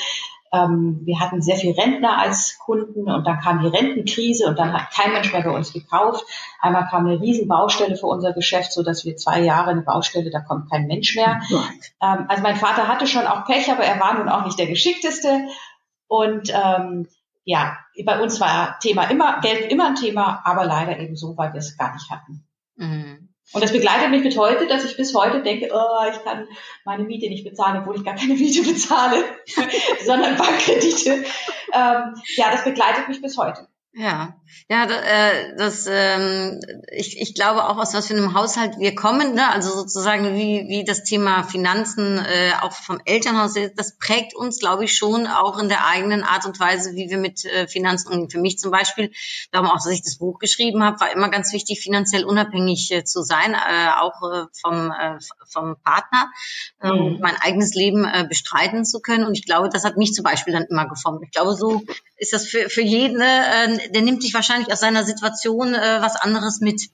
Ähm, wir hatten sehr viel Rentner als Kunden und dann kam die Rentenkrise und dann hat kein Mensch mehr bei uns gekauft. Einmal kam eine riesen Baustelle für unser Geschäft, so dass wir zwei Jahre eine Baustelle, da kommt kein Mensch mehr. Ähm, also mein Vater hatte schon auch Pech, aber er war nun auch nicht der geschickteste. Und ähm, ja, bei uns war Thema immer, Geld immer ein Thema, aber leider eben so, weil wir es gar nicht hatten. Mhm. Und das begleitet mich bis heute, dass ich bis heute denke, oh, ich kann meine Miete nicht bezahlen, obwohl ich gar keine *laughs* Miete bezahle, sondern *laughs* Bankkredite. Ähm, ja, das begleitet mich bis heute. Ja, ja, äh, das, ähm, ich, ich glaube auch aus was für einem Haushalt wir kommen, ne? also sozusagen wie, wie das Thema Finanzen äh, auch vom Elternhaus, das prägt uns, glaube ich, schon auch in der eigenen Art und Weise, wie wir mit äh, Finanzen umgehen. Für mich zum Beispiel, darum auch, dass ich das Buch geschrieben habe, war immer ganz wichtig, finanziell unabhängig äh, zu sein, äh, auch äh, vom, äh, vom Partner, äh, mhm. mein eigenes Leben äh, bestreiten zu können. Und ich glaube, das hat mich zum Beispiel dann immer geformt. Ich glaube, so ist das für, für jeden, äh, der nimmt sich wahrscheinlich aus seiner Situation äh, was anderes mit.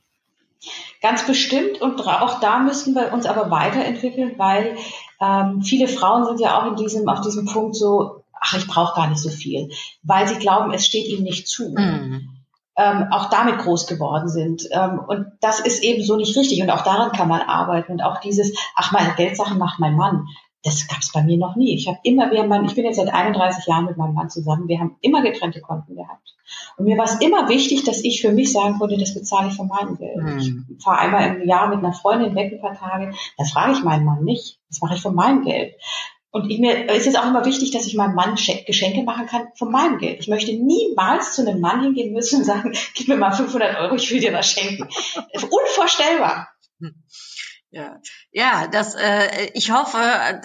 Ganz bestimmt und auch da müssen wir uns aber weiterentwickeln, weil ähm, viele Frauen sind ja auch in diesem, auf diesem Punkt so, ach, ich brauche gar nicht so viel, weil sie glauben, es steht ihnen nicht zu. Mhm. Ähm, auch damit groß geworden sind. Ähm, und das ist eben so nicht richtig. Und auch daran kann man arbeiten. Und auch dieses, ach, meine Geldsachen macht mein Mann das gab es bei mir noch nie. Ich habe immer, wir haben, ich bin jetzt seit 31 Jahren mit meinem Mann zusammen. Wir haben immer getrennte Konten gehabt. Und mir war es immer wichtig, dass ich für mich sagen konnte, das bezahle ich von meinem Geld. Mhm. Ich fahre einmal im Jahr mit einer Freundin weg ein paar Tage. Da frage ich meinen Mann nicht. Das mache ich von meinem Geld. Und ich, mir ist es auch immer wichtig, dass ich meinem Mann Geschenke machen kann von meinem Geld. Ich möchte niemals zu einem Mann hingehen müssen und sagen, gib mir mal 500 Euro, ich will dir was schenken. Unvorstellbar. Hm. Ja, ja, das. Äh, ich hoffe,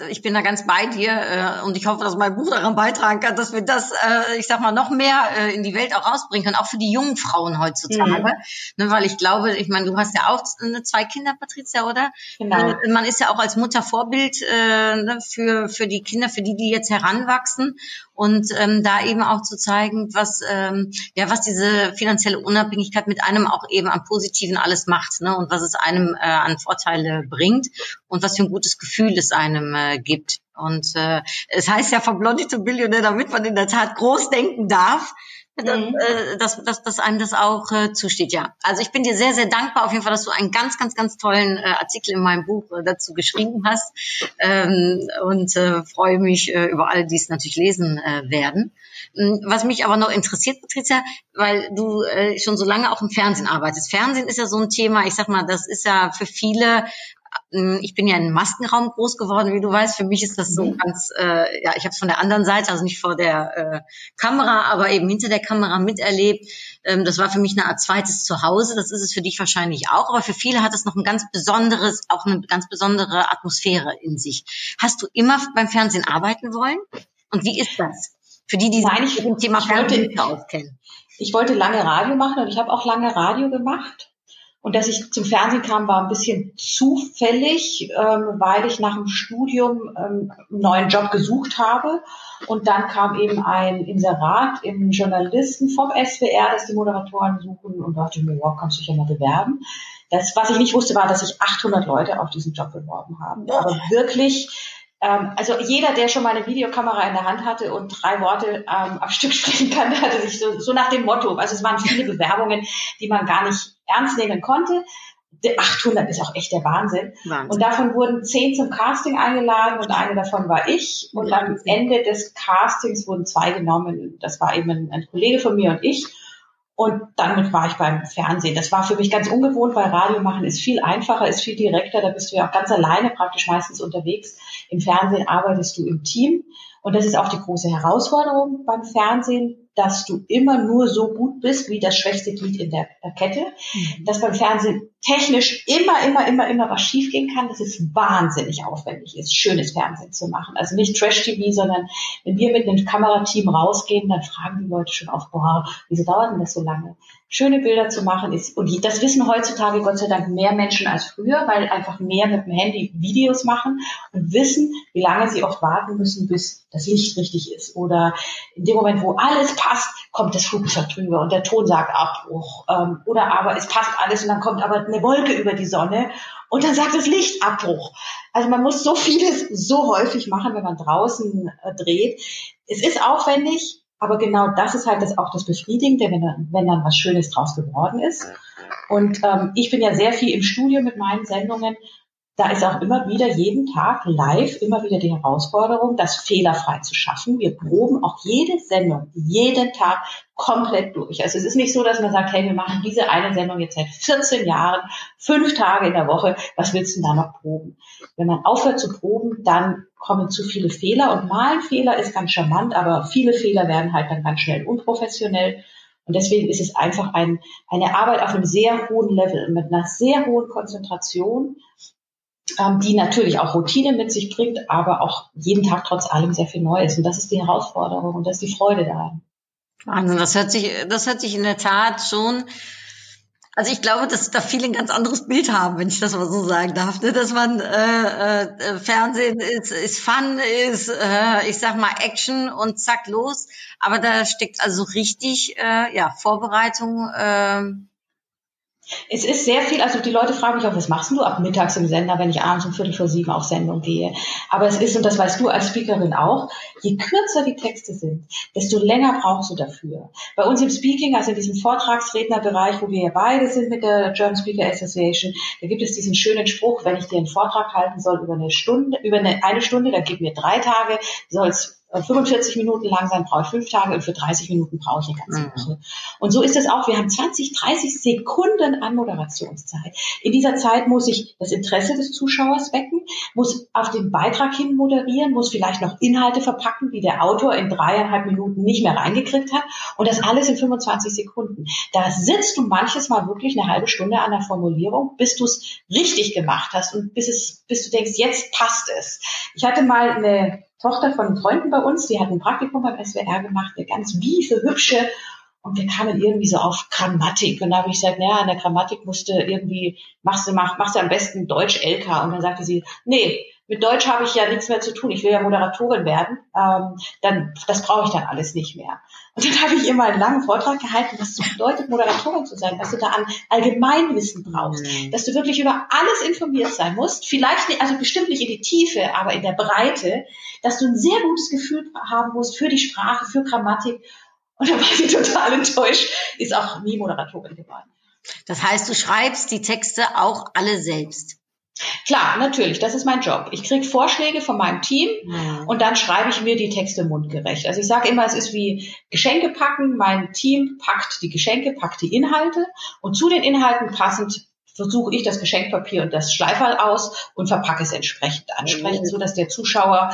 ich bin da ganz bei dir äh, und ich hoffe, dass mein Buch daran beitragen kann, dass wir das, äh, ich sag mal, noch mehr äh, in die Welt auch rausbringen können, auch für die jungen Frauen heutzutage. Mhm. Ne, weil ich glaube, ich meine, du hast ja auch äh, zwei Kinder, Patricia, oder? Genau. Äh, man ist ja auch als Mutter Vorbild äh, ne, für für die Kinder, für die, die jetzt heranwachsen und ähm, da eben auch zu zeigen, was ähm, ja was diese finanzielle Unabhängigkeit mit einem auch eben am Positiven alles macht, ne? Und was es einem äh, an Vorteile bringt und was für ein gutes Gefühl es einem äh, gibt. Und äh, es heißt ja von Blondie to Billionaire, damit man in der Tat groß denken darf mhm. Äh, dass, dass, dass einem das auch äh, zusteht, ja. Also ich bin dir sehr, sehr dankbar auf jeden Fall, dass du einen ganz, ganz, ganz tollen äh, Artikel in meinem Buch äh, dazu geschrieben hast ähm, und äh, freue mich äh, über alle, die es natürlich lesen äh, werden. Ähm, was mich aber noch interessiert, Patricia, weil du äh, schon so lange auch im Fernsehen arbeitest. Fernsehen ist ja so ein Thema, ich sag mal, das ist ja für viele hm, ich bin ja in Maskenraum groß geworden, wie du weißt. Für mich ist das so mhm. ganz, äh, ja, ich habe es von der anderen Seite, also nicht vor der äh, Kamera, aber eben hinter der Kamera miterlebt. Ähm, das war für mich eine Art zweites Zuhause. Das ist es für dich wahrscheinlich auch, aber für viele hat es noch ein ganz besonderes, auch eine ganz besondere Atmosphäre in sich. Hast du immer beim Fernsehen arbeiten wollen? Und wie ist das? Für die, die sich mit dem Thema Fernsehen auskennen. Ich wollte lange Radio machen und ich habe auch lange Radio gemacht. Und dass ich zum Fernsehen kam, war ein bisschen zufällig, ähm, weil ich nach dem Studium ähm, einen neuen Job gesucht habe. Und dann kam eben ein Inserat im Journalisten vom SWR, dass die Moderatoren suchen und dachte mir, wow, kannst du dich ja mal bewerben. Das, was ich nicht wusste, war, dass sich 800 Leute auf diesen Job beworben haben. Aber wirklich ähm, also jeder, der schon mal eine Videokamera in der Hand hatte und drei Worte ähm, am Stück sprechen kann, *laughs* hatte sich so, so nach dem Motto, also es waren viele Bewerbungen, die man gar nicht ernst nehmen konnte. 800 ist auch echt der Wahnsinn. Wahnsinn. Und davon wurden zehn zum Casting eingeladen und eine davon war ich. Und am Ende des Castings wurden zwei genommen. Das war eben ein, ein Kollege von mir und ich. Und damit war ich beim Fernsehen. Das war für mich ganz ungewohnt, weil Radio machen ist viel einfacher, ist viel direkter. Da bist du ja auch ganz alleine praktisch meistens unterwegs. Im Fernsehen arbeitest du im Team. Und das ist auch die große Herausforderung beim Fernsehen, dass du immer nur so gut bist wie das schwächste Glied in der, Kette, mhm. dass beim Fernsehen technisch immer, immer, immer, immer was schiefgehen kann, dass es wahnsinnig aufwendig ist, schönes Fernsehen zu machen. Also nicht Trash-TV, sondern wenn wir mit einem Kamerateam rausgehen, dann fragen die Leute schon auf, boah, wieso dauert denn das so lange? schöne Bilder zu machen ist, und das wissen heutzutage Gott sei Dank mehr Menschen als früher, weil einfach mehr mit dem Handy Videos machen und wissen, wie lange sie oft warten müssen, bis das Licht richtig ist. Oder in dem Moment, wo alles passt, kommt das Flugzeug drüber und der Ton sagt Abbruch. Ähm, oder aber es passt alles und dann kommt aber eine Wolke über die Sonne und dann sagt das Licht Abbruch. Also man muss so vieles so häufig machen, wenn man draußen äh, dreht. Es ist aufwendig, aber genau das ist halt das, auch das Befriedigende, wenn dann, wenn dann was Schönes draus geworden ist. Und ähm, ich bin ja sehr viel im Studio mit meinen Sendungen da ist auch immer wieder jeden Tag live immer wieder die Herausforderung, das fehlerfrei zu schaffen. Wir proben auch jede Sendung, jeden Tag komplett durch. Also es ist nicht so, dass man sagt, hey, wir machen diese eine Sendung jetzt seit 14 Jahren, fünf Tage in der Woche. Was willst du denn da noch proben? Wenn man aufhört zu proben, dann kommen zu viele Fehler und mal ein Fehler ist ganz charmant, aber viele Fehler werden halt dann ganz schnell unprofessionell. Und deswegen ist es einfach ein, eine Arbeit auf einem sehr hohen Level, mit einer sehr hohen Konzentration, die natürlich auch Routine mit sich bringt, aber auch jeden Tag trotz allem sehr viel Neues. Und das ist die Herausforderung und das ist die Freude daran. Wahnsinn, das hört sich, das hört sich in der Tat schon also ich glaube, dass da viele ein ganz anderes Bild haben, wenn ich das mal so sagen darf, ne? dass man äh, äh, Fernsehen ist, ist Fun, ist, äh, ich sag mal Action und zack los. Aber da steckt also richtig äh, ja Vorbereitung. Äh, es ist sehr viel, also die Leute fragen mich auch, was machst du ab mittags im Sender, wenn ich abends um Viertel vor sieben auf Sendung gehe? Aber es ist, und das weißt du als Speakerin auch, je kürzer die Texte sind, desto länger brauchst du dafür. Bei uns im Speaking, also in diesem Vortragsrednerbereich, wo wir ja beide sind mit der German Speaker Association, da gibt es diesen schönen Spruch, wenn ich dir einen Vortrag halten soll über eine Stunde, über eine, eine Stunde, dann gib mir drei Tage, soll es 45 äh, Minuten lang sein, brauche ich fünf Tage und für 30 Minuten brauche ich eine ganze. Woche. Mhm. Und so ist es auch. Wir haben 20, 30 Sekunden an Moderationszeit. In dieser Zeit muss ich das Interesse des Zuschauers wecken, muss auf den Beitrag hin moderieren, muss vielleicht noch Inhalte verpacken, die der Autor in dreieinhalb Minuten nicht mehr reingekriegt hat. Und das alles in 25 Sekunden. Da sitzt du manches Mal wirklich eine halbe Stunde an der Formulierung, bis du es richtig gemacht hast und bis es, bis du denkst, jetzt passt es. Ich hatte mal eine Tochter von Freunden bei uns, die hat ein Praktikum beim SWR gemacht, eine ganz wiese, hübsche. Und wir kamen irgendwie so auf Grammatik. Und da habe ich gesagt, naja, an der Grammatik musste irgendwie, machst du, mach, machst du am besten Deutsch-LK. Und dann sagte sie, nee, mit Deutsch habe ich ja nichts mehr zu tun. Ich will ja Moderatorin werden. Ähm, dann, das brauche ich dann alles nicht mehr. Und dann habe ich mal einen langen Vortrag gehalten, was es bedeutet, Moderatorin zu sein, was du da an Allgemeinwissen brauchst, mhm. dass du wirklich über alles informiert sein musst. Vielleicht, nicht, also bestimmt nicht in die Tiefe, aber in der Breite, dass du ein sehr gutes Gefühl haben musst für die Sprache, für Grammatik. Und da war sie total enttäuscht, ist auch nie Moderatorin geworden. Das heißt, du schreibst die Texte auch alle selbst. Klar, natürlich, das ist mein Job. Ich kriege Vorschläge von meinem Team mhm. und dann schreibe ich mir die Texte mundgerecht. Also ich sage immer, es ist wie Geschenke packen. Mein Team packt die Geschenke, packt die Inhalte und zu den Inhalten passend versuche ich das Geschenkpapier und das Schleiferl aus und verpacke es entsprechend ansprechend, mhm. so dass der Zuschauer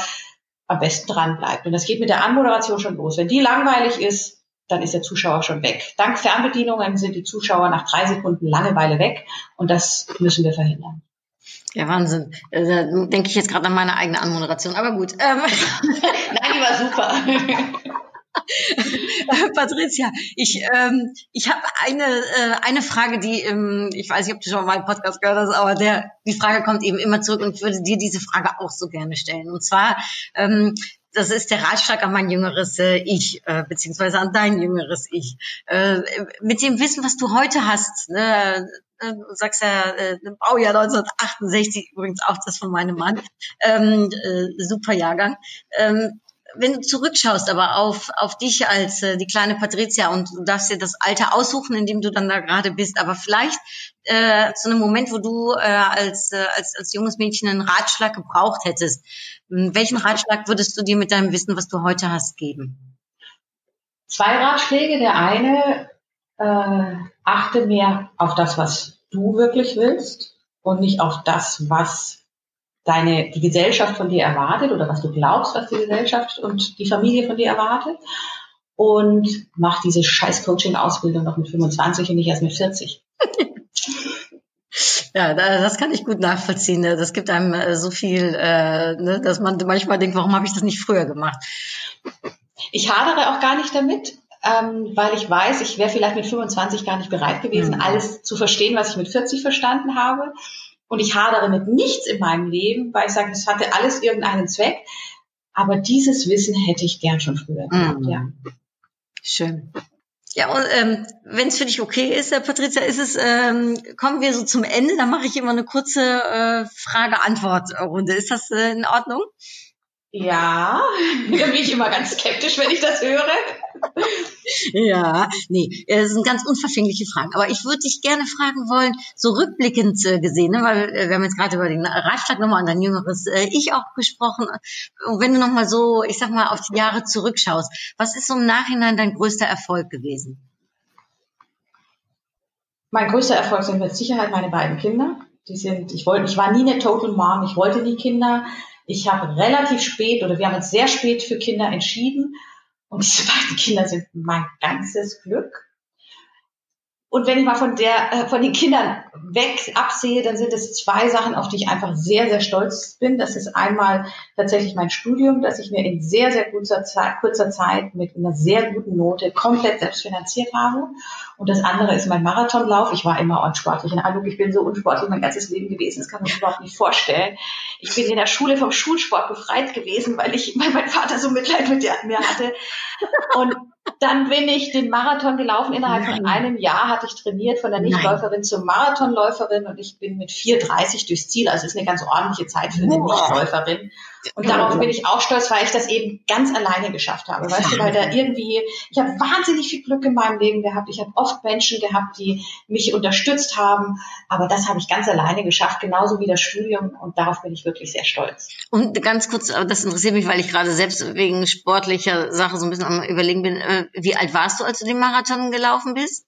am besten dran bleibt. Und das geht mit der Anmoderation schon los. Wenn die langweilig ist, dann ist der Zuschauer schon weg. Dank Fernbedienungen sind die Zuschauer nach drei Sekunden Langeweile weg und das müssen wir verhindern. Ja, Wahnsinn. Da denke ich jetzt gerade an meine eigene Anmoderation, aber gut. Ähm. *laughs* Nein, die war super. *laughs* Patricia, ich, ähm, ich habe eine, äh, eine Frage, die, ähm, ich weiß nicht, ob du schon mal meinen Podcast gehört hast, aber der, die Frage kommt eben immer zurück und ich würde dir diese Frage auch so gerne stellen. Und zwar, ähm, das ist der Ratschlag an mein jüngeres äh, Ich, äh, beziehungsweise an dein jüngeres Ich. Äh, mit dem Wissen, was du heute hast, ne, äh, du sagst ja, äh, Baujahr 1968, übrigens auch das von meinem Mann, ähm, äh, super Jahrgang. Ähm, wenn du zurückschaust aber auf, auf dich als äh, die kleine Patricia und du darfst dir das Alter aussuchen, in dem du dann da gerade bist, aber vielleicht äh, zu einem Moment, wo du äh, als, äh, als, als junges Mädchen einen Ratschlag gebraucht hättest, welchen Ratschlag würdest du dir mit deinem Wissen, was du heute hast, geben? Zwei Ratschläge. Der eine, äh, achte mehr auf das, was du wirklich willst und nicht auf das, was deine, die Gesellschaft von dir erwartet oder was du glaubst, was die Gesellschaft und die Familie von dir erwartet. Und mach diese scheiß Coaching-Ausbildung noch mit 25 und nicht erst mit 40. Ja, das kann ich gut nachvollziehen. Ne? Das gibt einem äh, so viel, äh, ne, dass man manchmal denkt, warum habe ich das nicht früher gemacht? Ich hadere auch gar nicht damit, ähm, weil ich weiß, ich wäre vielleicht mit 25 gar nicht bereit gewesen, mhm. alles zu verstehen, was ich mit 40 verstanden habe. Und ich hadere mit nichts in meinem Leben, weil ich sage, es hatte alles irgendeinen Zweck. Aber dieses Wissen hätte ich gern schon früher gehabt, mhm. ja. Schön. Ja, und ähm, wenn es für dich okay ist, Herr Patricia, ist es, ähm, kommen wir so zum Ende, dann mache ich immer eine kurze äh, Frage-Antwort-Runde. Ist das äh, in Ordnung? Ja, *laughs* da bin ich immer ganz skeptisch, wenn ich das höre. *laughs* Ja, nee, das sind ganz unverfängliche Fragen. Aber ich würde dich gerne fragen wollen, so rückblickend äh, gesehen, ne, weil äh, wir haben jetzt gerade über den Ratschlag nochmal an dein jüngeres äh, Ich auch gesprochen. Und wenn du nochmal so, ich sag mal, auf die Jahre zurückschaust, was ist so im Nachhinein dein größter Erfolg gewesen? Mein größter Erfolg sind mit Sicherheit meine beiden Kinder. Die sind, ich wollte, ich war nie eine Total Mom, ich wollte nie Kinder. Ich habe relativ spät oder wir haben uns sehr spät für Kinder entschieden. Und *laughs* Kinder sind mein ganzes Glück. Und wenn ich mal von der, äh, von den Kindern weg absehe, dann sind es zwei Sachen, auf die ich einfach sehr, sehr stolz bin. Das ist einmal tatsächlich mein Studium, das ich mir in sehr, sehr kurzer Zeit, kurzer Zeit mit einer sehr guten Note komplett selbst finanziert habe. Und das andere ist mein Marathonlauf. Ich war immer unsportlich. In Anuk, ich bin so unsportlich mein ganzes Leben gewesen. Das kann man sich überhaupt nicht vorstellen. Ich bin in der Schule vom Schulsport befreit gewesen, weil ich, weil mein Vater so Mitleid mit mir hatte. Und dann bin ich den Marathon gelaufen. Innerhalb Nein. von einem Jahr hatte ich trainiert von der Nichtläuferin zur Marathonläuferin und ich bin mit 4,30 durchs Ziel. Also ist eine ganz ordentliche Zeit für eine Nichtläuferin. Und darauf bin ich auch stolz, weil ich das eben ganz alleine geschafft habe. Weißt du, weil da irgendwie, ich habe wahnsinnig viel Glück in meinem Leben gehabt. Ich habe oft Menschen gehabt, die mich unterstützt haben. Aber das habe ich ganz alleine geschafft, genauso wie das Studium. Und darauf bin ich wirklich sehr stolz. Und ganz kurz, das interessiert mich, weil ich gerade selbst wegen sportlicher Sache so ein bisschen am überlegen bin. Äh, wie alt warst du, als du den Marathon gelaufen bist?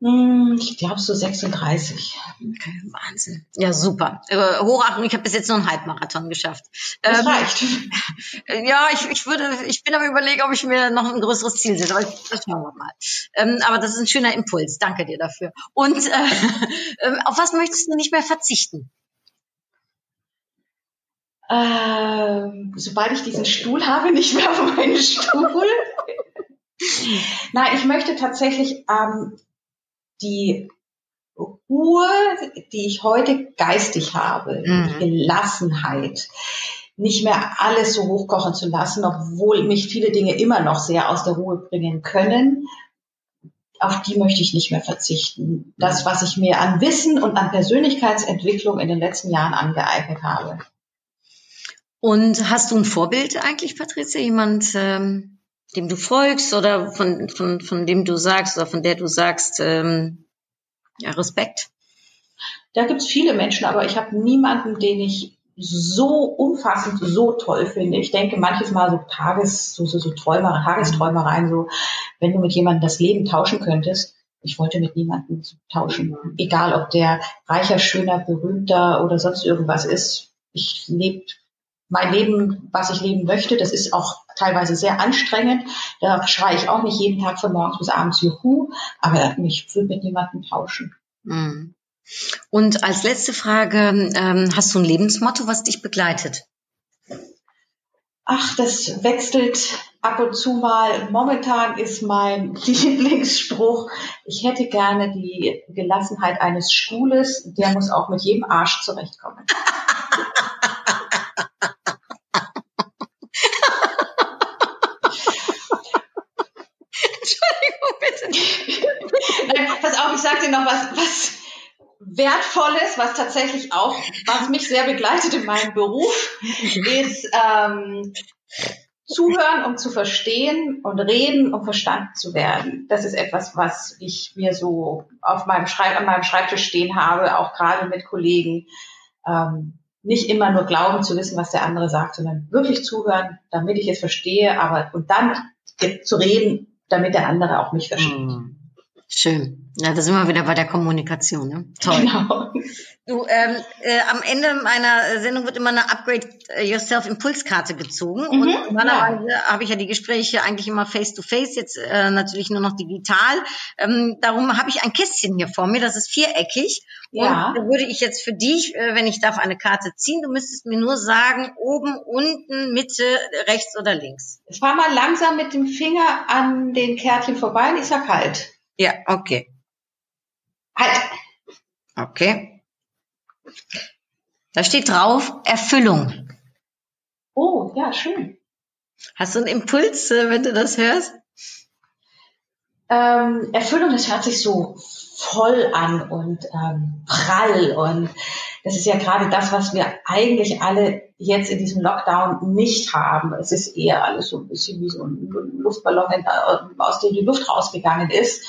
Hm, ich glaube so 36. Okay, Wahnsinn. Ja, super. Äh, Hochachtung, ich habe bis jetzt nur einen Halbmarathon geschafft. Das ähm, reicht. *laughs* Ja, ich, ich würde, ich bin aber überlegen, ob ich mir noch ein größeres Ziel setze. Aber das schauen wir mal. Ähm, aber das ist ein schöner Impuls. Danke dir dafür. Und äh, *laughs* äh, auf was möchtest du nicht mehr verzichten? Ähm, sobald ich diesen Stuhl habe, nicht mehr auf meinen Stuhl. *laughs* Nein, ich möchte tatsächlich ähm, die Ruhe, die ich heute geistig habe, mhm. die Gelassenheit, nicht mehr alles so hochkochen zu lassen, obwohl mich viele Dinge immer noch sehr aus der Ruhe bringen können. Auf die möchte ich nicht mehr verzichten. Das, was ich mir an Wissen und an Persönlichkeitsentwicklung in den letzten Jahren angeeignet habe. Und hast du ein Vorbild eigentlich, Patricia? Jemand, ähm, dem du folgst oder von, von, von dem du sagst oder von der du sagst, ähm, ja, Respekt? Da gibt's viele Menschen, aber ich habe niemanden, den ich so umfassend so toll finde. Ich denke manches Mal so Tages, so, so, so Träumer, Tagesträumereien, so, wenn du mit jemandem das Leben tauschen könntest. Ich wollte mit niemandem tauschen. Egal, ob der reicher, schöner, berühmter oder sonst irgendwas ist. Ich lebe mein Leben, was ich leben möchte. Das ist auch teilweise sehr anstrengend. Da schreie ich auch nicht jeden Tag von morgens bis abends Juhu, aber ich würde mit niemandem tauschen. Mhm. Und als letzte Frage, ähm, hast du ein Lebensmotto, was dich begleitet? Ach, das wechselt ab und zu mal. Momentan ist mein *laughs* Lieblingsspruch, ich hätte gerne die Gelassenheit eines Stuhles, der muss auch mit jedem Arsch zurechtkommen. *laughs* *laughs* Pass auf, ich sag dir noch was, was Wertvolles, was tatsächlich auch, was mich sehr begleitet in meinem Beruf, ist ähm, zuhören, um zu verstehen und reden, um verstanden zu werden. Das ist etwas, was ich mir so auf meinem Schreib an meinem Schreibtisch stehen habe, auch gerade mit Kollegen. Ähm, nicht immer nur glauben zu wissen, was der andere sagt, sondern wirklich zuhören, damit ich es verstehe, aber und dann zu reden, damit der andere auch mich versteht. Mhm. Schön. Ja, da sind wir wieder bei der Kommunikation. Ne? Toll. Genau. Du, ähm, äh, am Ende meiner Sendung wird immer eine Upgrade Yourself Impulskarte gezogen. Mhm, und normalerweise ja. habe ich ja die Gespräche eigentlich immer face to face, jetzt äh, natürlich nur noch digital. Ähm, darum habe ich ein Kästchen hier vor mir, das ist viereckig. Ja. Und da würde ich jetzt für dich, äh, wenn ich darf, eine Karte ziehen. Du müsstest mir nur sagen, oben, unten, Mitte, rechts oder links. Ich fahr mal langsam mit dem Finger an den Kärtchen vorbei und ich sag halt. Ja, okay. Halt. Okay. Da steht drauf Erfüllung. Oh, ja, schön. Hast du einen Impuls, äh, wenn du das hörst? Ähm, Erfüllung, das hört sich so voll an und ähm, prall und das ist ja gerade das, was wir eigentlich alle jetzt in diesem Lockdown nicht haben. Es ist eher alles so ein bisschen wie so ein Luftballon, äh, aus dem die Luft rausgegangen ist.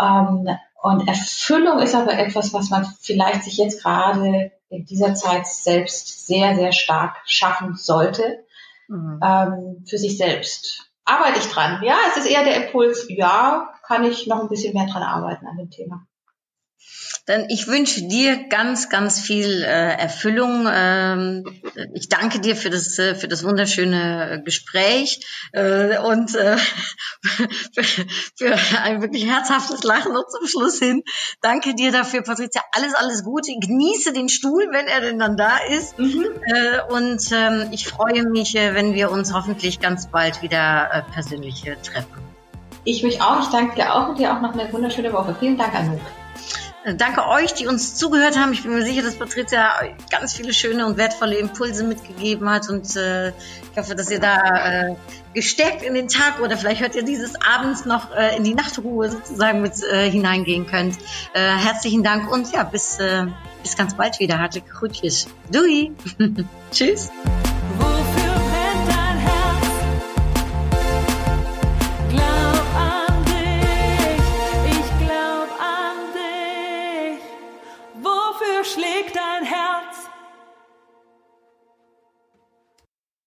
Ähm, und Erfüllung ist aber etwas, was man vielleicht sich jetzt gerade in dieser Zeit selbst sehr, sehr stark schaffen sollte. Mhm. Ähm, für sich selbst. Arbeite ich dran? Ja, es ist eher der Impuls, ja, kann ich noch ein bisschen mehr dran arbeiten an dem Thema. Dann ich wünsche dir ganz, ganz viel äh, Erfüllung. Ähm, ich danke dir für das äh, für das wunderschöne Gespräch äh, und äh, *laughs* für, für ein wirklich herzhaftes Lachen noch zum Schluss hin. Danke dir dafür, Patricia. Alles, alles Gute. Genieße den Stuhl, wenn er denn dann da ist. Mhm. Äh, und ähm, ich freue mich, äh, wenn wir uns hoffentlich ganz bald wieder äh, persönlich äh, treffen. Ich mich auch. Ich danke dir auch und dir auch noch eine wunderschöne Woche. Vielen Dank, Anouk. Danke euch, die uns zugehört haben. Ich bin mir sicher, dass Patricia ganz viele schöne und wertvolle Impulse mitgegeben hat und äh, ich hoffe, dass ihr da äh, gestärkt in den Tag oder vielleicht hört ihr dieses abends noch äh, in die Nachtruhe sozusagen mit äh, hineingehen könnt. Äh, herzlichen Dank und ja, bis, äh, bis ganz bald wieder. Hartliche Groetjes. Doei. *laughs* Tschüss.